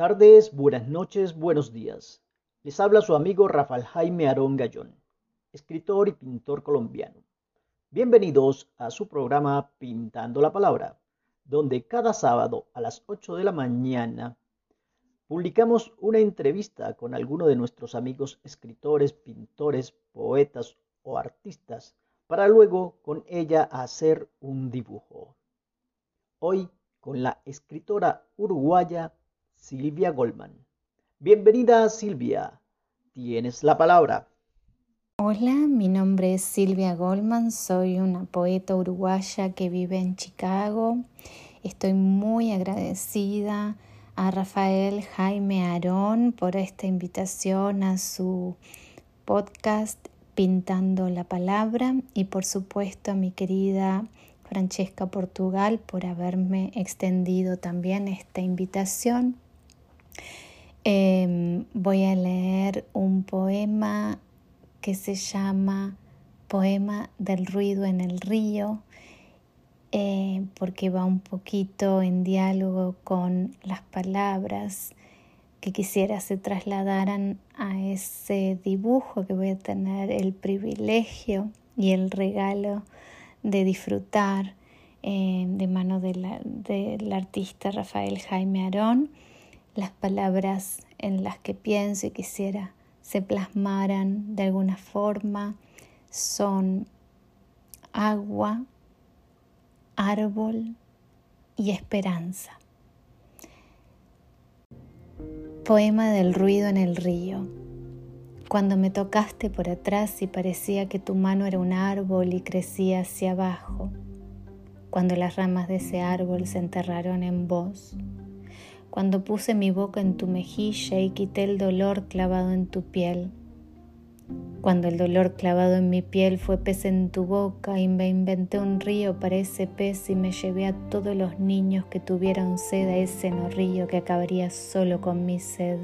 tardes, buenas noches, buenos días. Les habla su amigo Rafael Jaime Arón Gallón, escritor y pintor colombiano. Bienvenidos a su programa Pintando la Palabra, donde cada sábado a las 8 de la mañana publicamos una entrevista con alguno de nuestros amigos escritores, pintores, poetas o artistas para luego con ella hacer un dibujo. Hoy con la escritora uruguaya Silvia Goldman. Bienvenida Silvia, tienes la palabra. Hola, mi nombre es Silvia Goldman, soy una poeta uruguaya que vive en Chicago. Estoy muy agradecida a Rafael Jaime Arón por esta invitación a su podcast Pintando la Palabra y por supuesto a mi querida Francesca Portugal por haberme extendido también esta invitación. Em, voy a leer un poema que se llama Poema del ruido en el río, eh, porque va un poquito en diálogo con las palabras que quisiera se trasladaran a ese dibujo que voy a tener el privilegio y el regalo de disfrutar eh, de mano del artista Rafael Jaime Arón, las palabras en las que pienso y quisiera se plasmaran de alguna forma son agua, árbol y esperanza. Poema del ruido en el río. Cuando me tocaste por atrás y parecía que tu mano era un árbol y crecía hacia abajo, cuando las ramas de ese árbol se enterraron en vos, cuando puse mi boca en tu mejilla y quité el dolor clavado en tu piel, cuando el dolor clavado en mi piel fue pez en tu boca y me inventé un río para ese pez y me llevé a todos los niños que tuvieron sed a ese no río que acabaría solo con mi sed.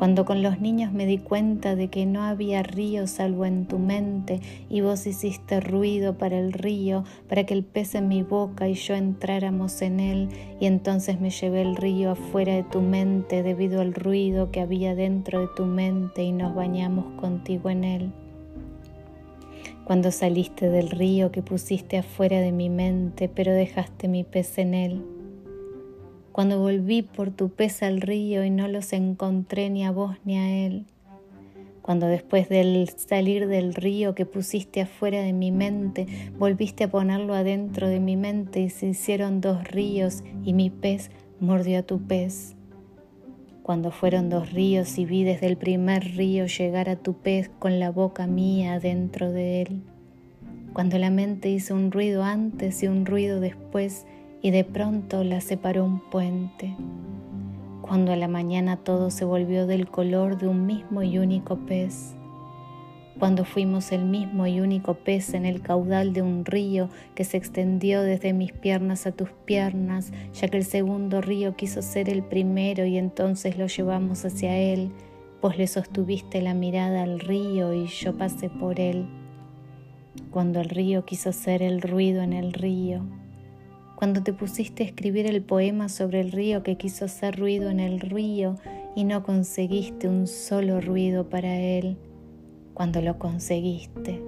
Cuando con los niños me di cuenta de que no había río salvo en tu mente y vos hiciste ruido para el río, para que el pez en mi boca y yo entráramos en él, y entonces me llevé el río afuera de tu mente debido al ruido que había dentro de tu mente y nos bañamos contigo en él. Cuando saliste del río que pusiste afuera de mi mente, pero dejaste mi pez en él cuando volví por tu pez al río y no los encontré ni a vos ni a él, cuando después del salir del río que pusiste afuera de mi mente, volviste a ponerlo adentro de mi mente y se hicieron dos ríos y mi pez mordió a tu pez. Cuando fueron dos ríos y vi desde el primer río llegar a tu pez con la boca mía dentro de él. Cuando la mente hizo un ruido antes y un ruido después, y de pronto la separó un puente, cuando a la mañana todo se volvió del color de un mismo y único pez, cuando fuimos el mismo y único pez en el caudal de un río que se extendió desde mis piernas a tus piernas, ya que el segundo río quiso ser el primero y entonces lo llevamos hacia él, pues le sostuviste la mirada al río y yo pasé por él. Cuando el río quiso ser el ruido en el río, cuando te pusiste a escribir el poema sobre el río que quiso hacer ruido en el río y no conseguiste un solo ruido para él, cuando lo conseguiste,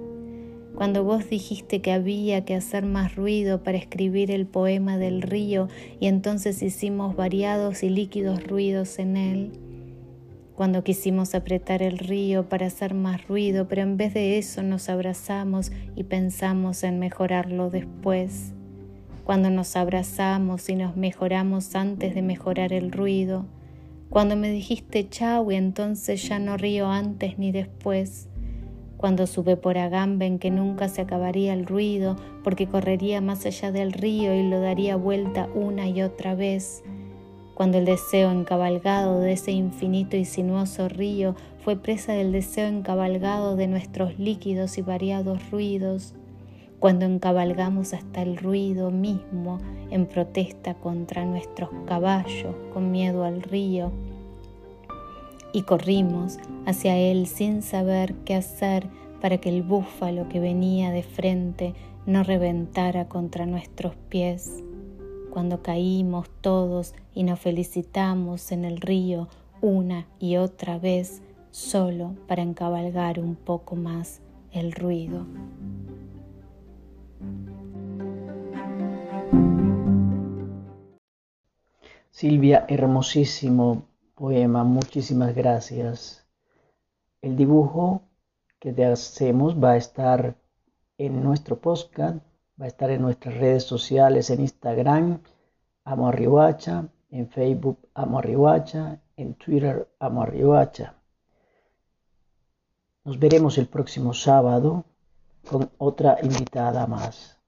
cuando vos dijiste que había que hacer más ruido para escribir el poema del río y entonces hicimos variados y líquidos ruidos en él, cuando quisimos apretar el río para hacer más ruido, pero en vez de eso nos abrazamos y pensamos en mejorarlo después cuando nos abrazamos y nos mejoramos antes de mejorar el ruido, cuando me dijiste chau y entonces ya no río antes ni después, cuando supe por Agamben que nunca se acabaría el ruido porque correría más allá del río y lo daría vuelta una y otra vez, cuando el deseo encabalgado de ese infinito y sinuoso río fue presa del deseo encabalgado de nuestros líquidos y variados ruidos, cuando encabalgamos hasta el ruido mismo en protesta contra nuestros caballos con miedo al río y corrimos hacia él sin saber qué hacer para que el búfalo que venía de frente no reventara contra nuestros pies, cuando caímos todos y nos felicitamos en el río una y otra vez solo para encabalgar un poco más el ruido. Silvia, hermosísimo poema, muchísimas gracias. El dibujo que te hacemos va a estar en nuestro podcast, va a estar en nuestras redes sociales, en Instagram, Amo en Facebook, Amo en Twitter, Amo Nos veremos el próximo sábado con otra invitada más.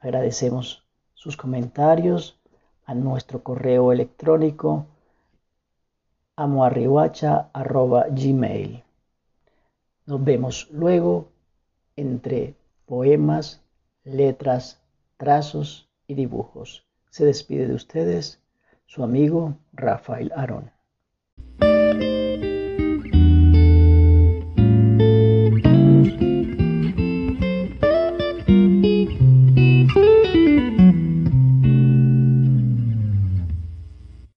Agradecemos sus comentarios a nuestro correo electrónico amoarrihuacha.gmail. Nos vemos luego entre poemas, letras, trazos y dibujos. Se despide de ustedes su amigo Rafael Arón.